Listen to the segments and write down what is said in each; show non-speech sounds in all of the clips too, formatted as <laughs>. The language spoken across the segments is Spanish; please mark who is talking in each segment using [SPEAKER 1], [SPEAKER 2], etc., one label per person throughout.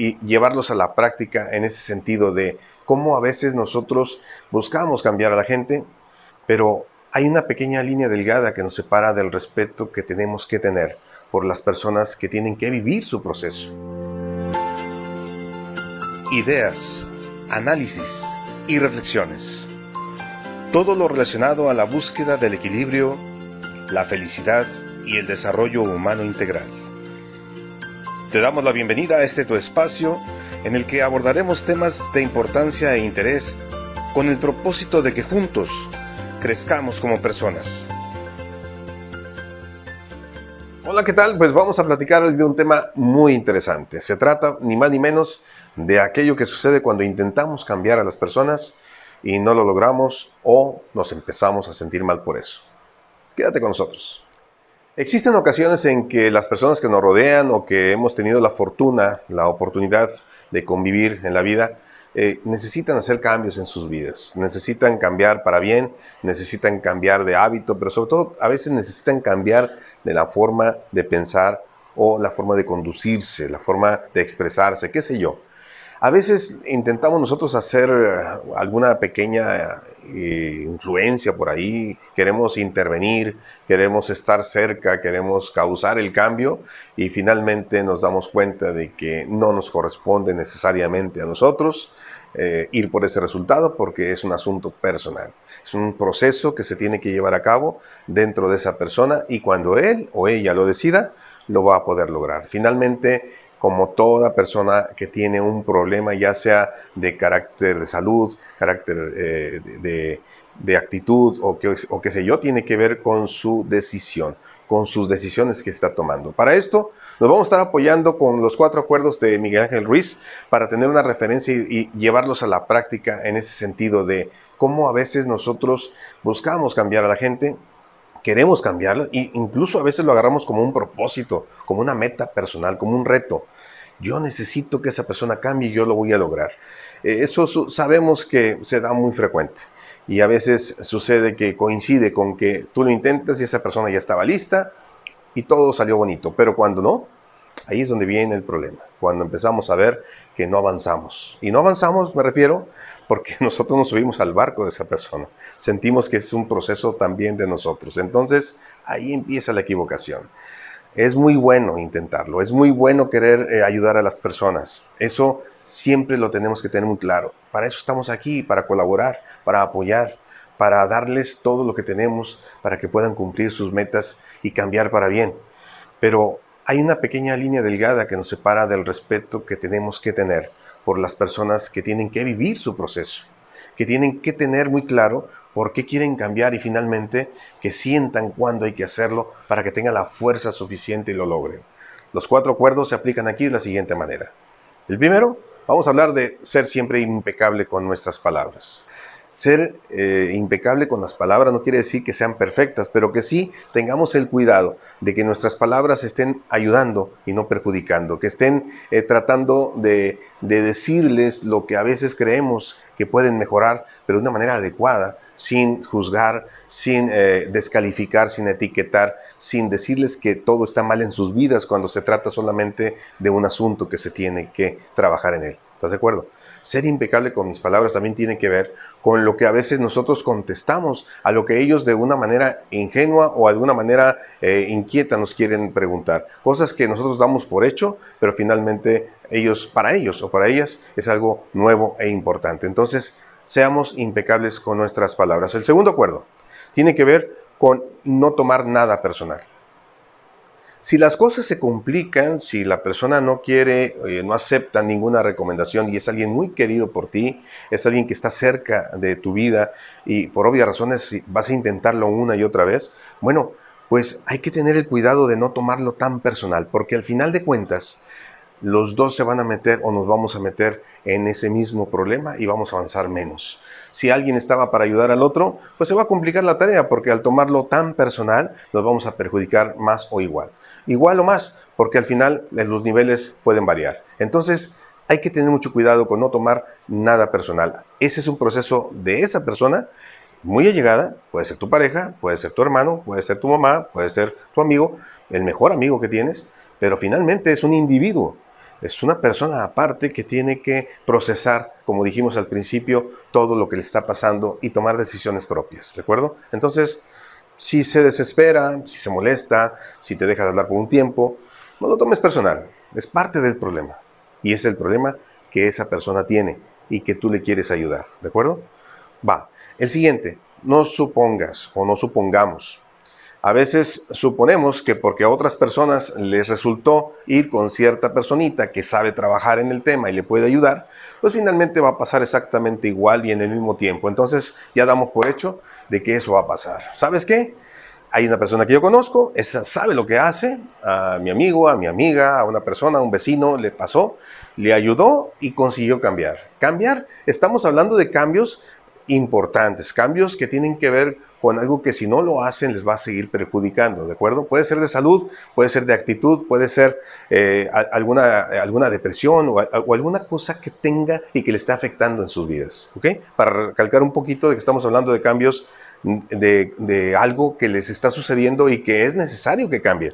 [SPEAKER 1] y llevarlos a la práctica en ese sentido de cómo a veces nosotros buscamos cambiar a la gente, pero hay una pequeña línea delgada que nos separa del respeto que tenemos que tener por las personas que tienen que vivir su proceso. Ideas, análisis y reflexiones. Todo lo relacionado a la búsqueda del equilibrio, la felicidad y el desarrollo humano integral. Te damos la bienvenida a este tu espacio en el que abordaremos temas de importancia e interés con el propósito de que juntos crezcamos como personas. Hola, ¿qué tal? Pues vamos a platicar hoy de un tema muy interesante. Se trata ni más ni menos de aquello que sucede cuando intentamos cambiar a las personas y no lo logramos o nos empezamos a sentir mal por eso. Quédate con nosotros. Existen ocasiones en que las personas que nos rodean o que hemos tenido la fortuna, la oportunidad de convivir en la vida, eh, necesitan hacer cambios en sus vidas, necesitan cambiar para bien, necesitan cambiar de hábito, pero sobre todo a veces necesitan cambiar de la forma de pensar o la forma de conducirse, la forma de expresarse, qué sé yo. A veces intentamos nosotros hacer alguna pequeña eh, influencia por ahí, queremos intervenir, queremos estar cerca, queremos causar el cambio y finalmente nos damos cuenta de que no nos corresponde necesariamente a nosotros eh, ir por ese resultado porque es un asunto personal. Es un proceso que se tiene que llevar a cabo dentro de esa persona y cuando él o ella lo decida, lo va a poder lograr. Finalmente, como toda persona que tiene un problema, ya sea de carácter de salud, carácter eh, de, actitud o, que, o qué sé yo, tiene que ver con su decisión, con sus decisiones que está tomando. Para esto nos vamos a estar apoyando con los cuatro acuerdos de Miguel Ángel Ruiz para tener una referencia y, y llevarlos a la práctica en ese sentido de cómo a veces nosotros buscamos cambiar a la gente, queremos cambiarla e incluso a veces lo agarramos como un propósito, como una meta personal, como un reto. Yo necesito que esa persona cambie y yo lo voy a lograr. Eh, eso sabemos que se da muy frecuente y a veces sucede que coincide con que tú lo intentas y esa persona ya estaba lista y todo salió bonito, pero cuando no, ahí es donde viene el problema, cuando empezamos a ver que no avanzamos. Y no avanzamos, me refiero, porque <laughs> nosotros nos subimos al barco de esa persona. Sentimos que es un proceso también de nosotros. Entonces, ahí empieza la equivocación. Es muy bueno intentarlo, es muy bueno querer eh, ayudar a las personas. Eso siempre lo tenemos que tener muy claro. Para eso estamos aquí, para colaborar, para apoyar, para darles todo lo que tenemos para que puedan cumplir sus metas y cambiar para bien. Pero hay una pequeña línea delgada que nos separa del respeto que tenemos que tener por las personas que tienen que vivir su proceso, que tienen que tener muy claro por qué quieren cambiar y finalmente que sientan cuándo hay que hacerlo para que tengan la fuerza suficiente y lo logren. Los cuatro acuerdos se aplican aquí de la siguiente manera. El primero, vamos a hablar de ser siempre impecable con nuestras palabras. Ser eh, impecable con las palabras no quiere decir que sean perfectas, pero que sí tengamos el cuidado de que nuestras palabras estén ayudando y no perjudicando, que estén eh, tratando de, decirles lo que a veces creemos que pueden mejorar, pero de una manera adecuada, sin juzgar, sin eh, descalificar, sin etiquetar, sin decirles que todo está mal en sus vidas cuando se trata solamente de un asunto que se tiene que trabajar en él. ¿Estás de acuerdo? Ser impecable con mis palabras también tiene que ver con lo que a veces nosotros contestamos a lo que ellos de una manera ingenua o de alguna manera eh, inquieta nos quieren preguntar. Cosas que nosotros damos por hecho, pero finalmente ellos, para ellos o para ellas, es algo nuevo e importante. Entonces, seamos impecables con nuestras palabras. El segundo acuerdo tiene que ver con no tomar nada personal. Si las cosas se complican, si la persona no quiere, eh, no acepta ninguna recomendación y es alguien muy querido por ti, es alguien que está cerca de tu vida y por obvias razones vas a intentarlo una y otra vez, bueno, pues hay que tener el cuidado de no tomarlo tan personal, porque al final de cuentas, los dos se van a meter o nos vamos a meter en ese mismo problema y vamos a avanzar menos. Si alguien estaba para ayudar al otro, pues se va a complicar la tarea porque al tomarlo tan personal nos vamos a perjudicar más o igual. Igual o más, porque al final eh, los niveles pueden variar. Entonces, hay que tener mucho cuidado con no tomar nada personal. Ese es un proceso de esa persona muy allegada, puede ser tu pareja, puede ser tu hermano, puede ser tu mamá, puede ser tu amigo, el mejor amigo que tienes, pero finalmente es un individuo Es una persona aparte que tiene que procesar, como dijimos al principio, todo lo que le está pasando y tomar decisiones propias, ¿de acuerdo? Entonces, si se desespera, si se molesta, si te deja de hablar por un tiempo, no lo tomes personal, es parte del problema. Y es el problema que esa persona tiene y que tú le quieres ayudar, ¿de acuerdo? Va. El siguiente, no supongas o no supongamos a veces suponemos que porque a otras personas les resultó ir con cierta personita que sabe trabajar en el tema y le puede ayudar, pues finalmente va a pasar exactamente igual y en el mismo tiempo. Entonces ya damos por hecho de que eso va a pasar. ¿Sabes qué? Hay una persona que yo conozco, esa sabe lo que hace, a mi amigo, a mi amiga, a una persona, a un vecino, le pasó, le ayudó y consiguió cambiar. Cambiar, estamos hablando de cambios importantes, cambios que tienen que ver con algo que si no lo hacen les va a seguir perjudicando, ¿de acuerdo? Puede ser de salud, puede ser de actitud, puede ser eh, alguna, alguna depresión o, alguna cosa que tenga y que le esté afectando en sus vidas, ¿ok? Para recalcar un poquito de que estamos hablando de cambios de, de algo que les está sucediendo y que es necesario que cambie.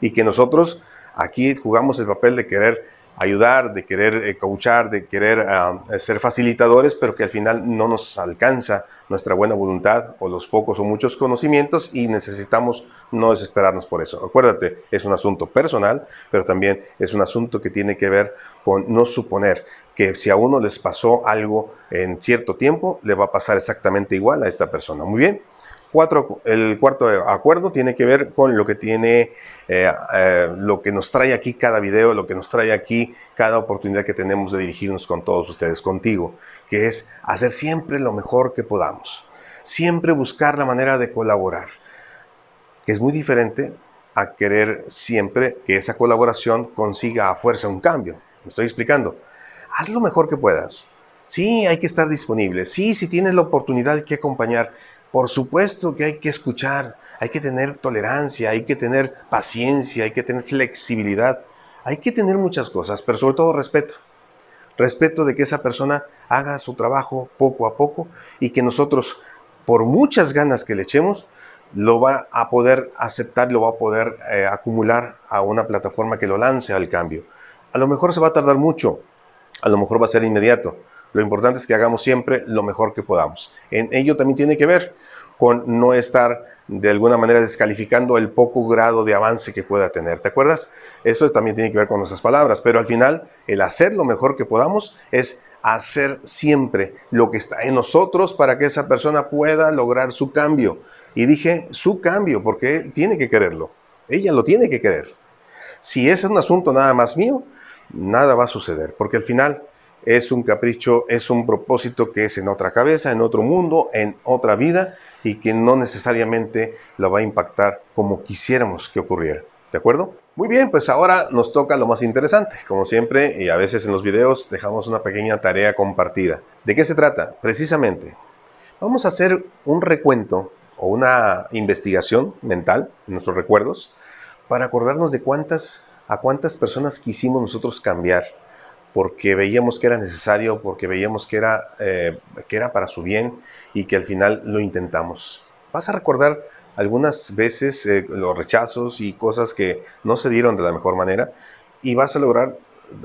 [SPEAKER 1] Y que nosotros aquí jugamos el papel de querer ayudar, de querer eh, coachar, de querer ah, ser facilitadores, pero que al final no nos alcanza nuestra buena voluntad o los pocos o muchos conocimientos y necesitamos no desesperarnos por eso. Acuérdate, es un asunto personal, pero también es un asunto que tiene que ver con no suponer que si a uno les pasó algo en cierto tiempo, le va a pasar exactamente igual a esta persona. Muy bien el cuarto acuerdo tiene que ver con lo que tiene, eh, eh, lo que nos trae aquí cada video, lo que nos trae aquí cada oportunidad que tenemos de dirigirnos con todos ustedes, contigo, que es hacer siempre lo mejor que podamos, siempre buscar la manera de colaborar, que es muy diferente a querer siempre que esa colaboración consiga a fuerza un cambio. Me estoy explicando. Haz lo mejor que puedas. Sí, hay que estar disponible. Sí, si tienes la oportunidad hay que acompañar por supuesto que hay que escuchar, hay que tener tolerancia, hay que tener paciencia, hay que tener flexibilidad, hay que tener muchas cosas, pero sobre todo respeto. Respeto de que esa persona haga su trabajo poco a poco y que nosotros, por muchas ganas que le echemos, lo va a poder aceptar, lo va a poder eh, acumular a una plataforma que lo lance al cambio. A lo mejor se va a tardar mucho, a lo mejor va a ser inmediato, lo importante es que hagamos siempre lo mejor que podamos. En ello también tiene que ver con no estar de alguna manera descalificando el poco grado de avance que pueda tener. ¿Te acuerdas? Eso también tiene que ver con nuestras palabras, pero al final el hacer lo mejor que podamos es hacer siempre lo que está en nosotros para que esa persona pueda lograr su cambio. Y dije su cambio porque él tiene que quererlo. Ella lo tiene que querer. Si ese es un asunto nada más mío, nada va a suceder, porque al final es un capricho, es un propósito que es en otra cabeza, en otro mundo, en otra vida y que no necesariamente lo va a impactar como quisiéramos que ocurriera. ¿De acuerdo? Muy bien, pues ahora nos toca lo más interesante. Como siempre, y a veces en los videos dejamos una pequeña tarea compartida. ¿De qué se trata? Precisamente, vamos a hacer un recuento o una investigación mental en nuestros recuerdos para acordarnos de cuántas, a cuántas personas quisimos nosotros cambiar porque veíamos que era necesario, porque veíamos que era, eh, que era para su bien y que al final lo intentamos. Vas a recordar algunas veces eh, los rechazos y cosas que no se dieron de la mejor manera y vas a lograr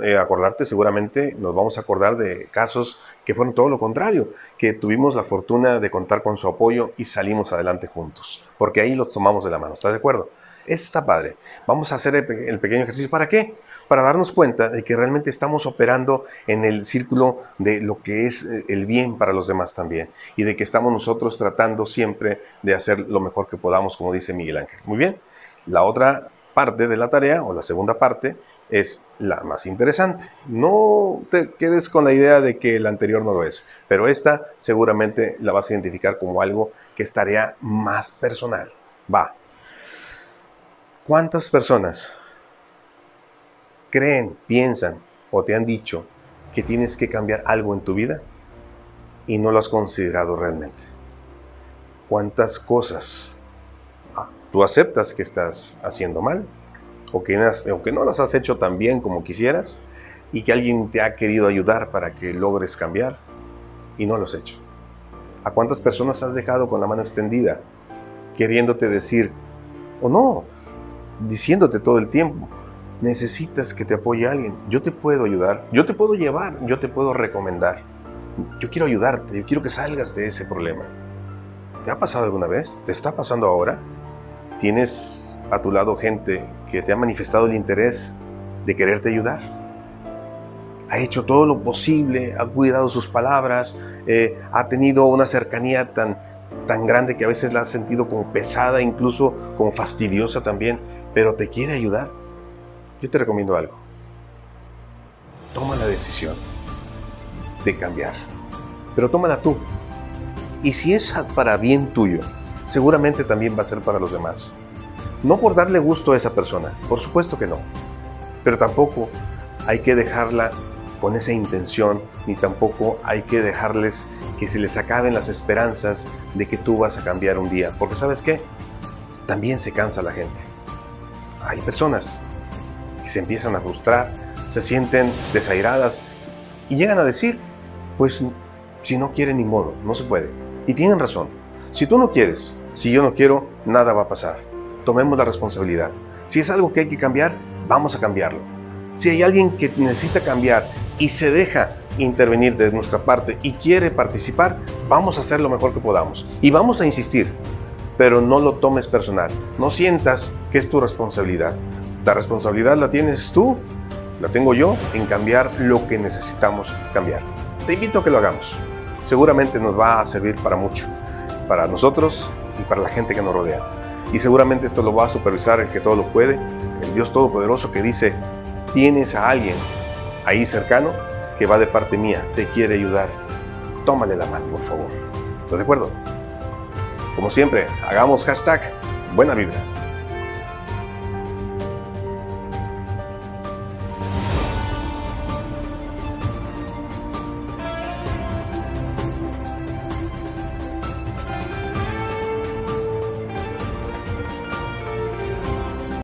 [SPEAKER 1] eh, acordarte, seguramente nos vamos a acordar de casos que fueron todo lo contrario, que tuvimos la fortuna de contar con su apoyo y salimos adelante juntos, porque ahí los tomamos de la mano, ¿estás de acuerdo? Eso está padre. Vamos a hacer el, pequeño ejercicio. ¿Para qué? Para darnos cuenta de que realmente estamos operando en el círculo de lo que es eh, el bien para los demás también. Y de que estamos nosotros tratando siempre de hacer lo mejor que podamos, como dice Miguel Ángel. Muy bien. La otra parte de la tarea, o la segunda parte, es la más interesante. No te quedes con la idea de que la anterior no lo es, pero esta seguramente la vas a identificar como algo que es tarea más personal. Va, ¿Cuántas personas creen, piensan o te han dicho que tienes que cambiar algo en tu vida y no lo has considerado realmente? ¿Cuántas cosas ah, tú aceptas que estás haciendo mal o que, no las has hecho tan bien como quisieras y que alguien te ha querido ayudar para que logres cambiar y no lo has hecho? ¿A cuántas personas has dejado con la mano extendida queriéndote decir, o no, diciéndote todo el tiempo necesitas que te apoye alguien, yo te puedo ayudar, yo te puedo llevar, yo te puedo recomendar. Yo quiero ayudarte, yo quiero que salgas de ese problema. ¿Te ha pasado alguna vez? ¿Te está pasando ahora? ¿Tienes a tu lado gente que te ha manifestado el interés de quererte ayudar? Ha hecho todo lo posible, ha cuidado sus palabras, eh, ha tenido una cercanía tan, tan grande que a veces la has sentido como pesada, incluso como fastidiosa también, pero te quiere ayudar. Yo te recomiendo algo. Toma la decisión de cambiar, pero tómala tú. Y si es para bien tuyo, seguramente también va a ser para los demás. No por darle gusto a esa persona, por supuesto que no, pero tampoco hay que dejarla con esa intención, ni tampoco hay que dejarles que se les acaben las esperanzas de que tú vas a cambiar un día, porque sabes qué, también se cansa la gente. Hay personas que se empiezan a frustrar, se sienten desairadas y llegan a decir, pues si no quieren ni modo, no se puede. Y tienen razón. Si tú no quieres, si yo no quiero, nada va a pasar. Tomemos la responsabilidad. Si es algo que hay que cambiar, vamos a cambiarlo. Si hay alguien que necesita cambiar y se deja intervenir de nuestra parte y quiere participar, vamos a hacer lo mejor que podamos. Y vamos a insistir, pero no lo tomes personal. No sientas que es tu responsabilidad. La responsabilidad la tienes tú, la tengo yo, en cambiar lo que necesitamos cambiar. Te invito a que lo hagamos. Seguramente nos va a servir para mucho, para nosotros y para la gente que nos rodea. Y seguramente esto lo va a supervisar el que todo lo puede, el Dios Todopoderoso que dice, tienes a alguien ahí cercano que va de parte mía, te quiere ayudar. Tómale la mano, por favor. ¿Estás de acuerdo? Como siempre, hagamos hashtag buena vibra.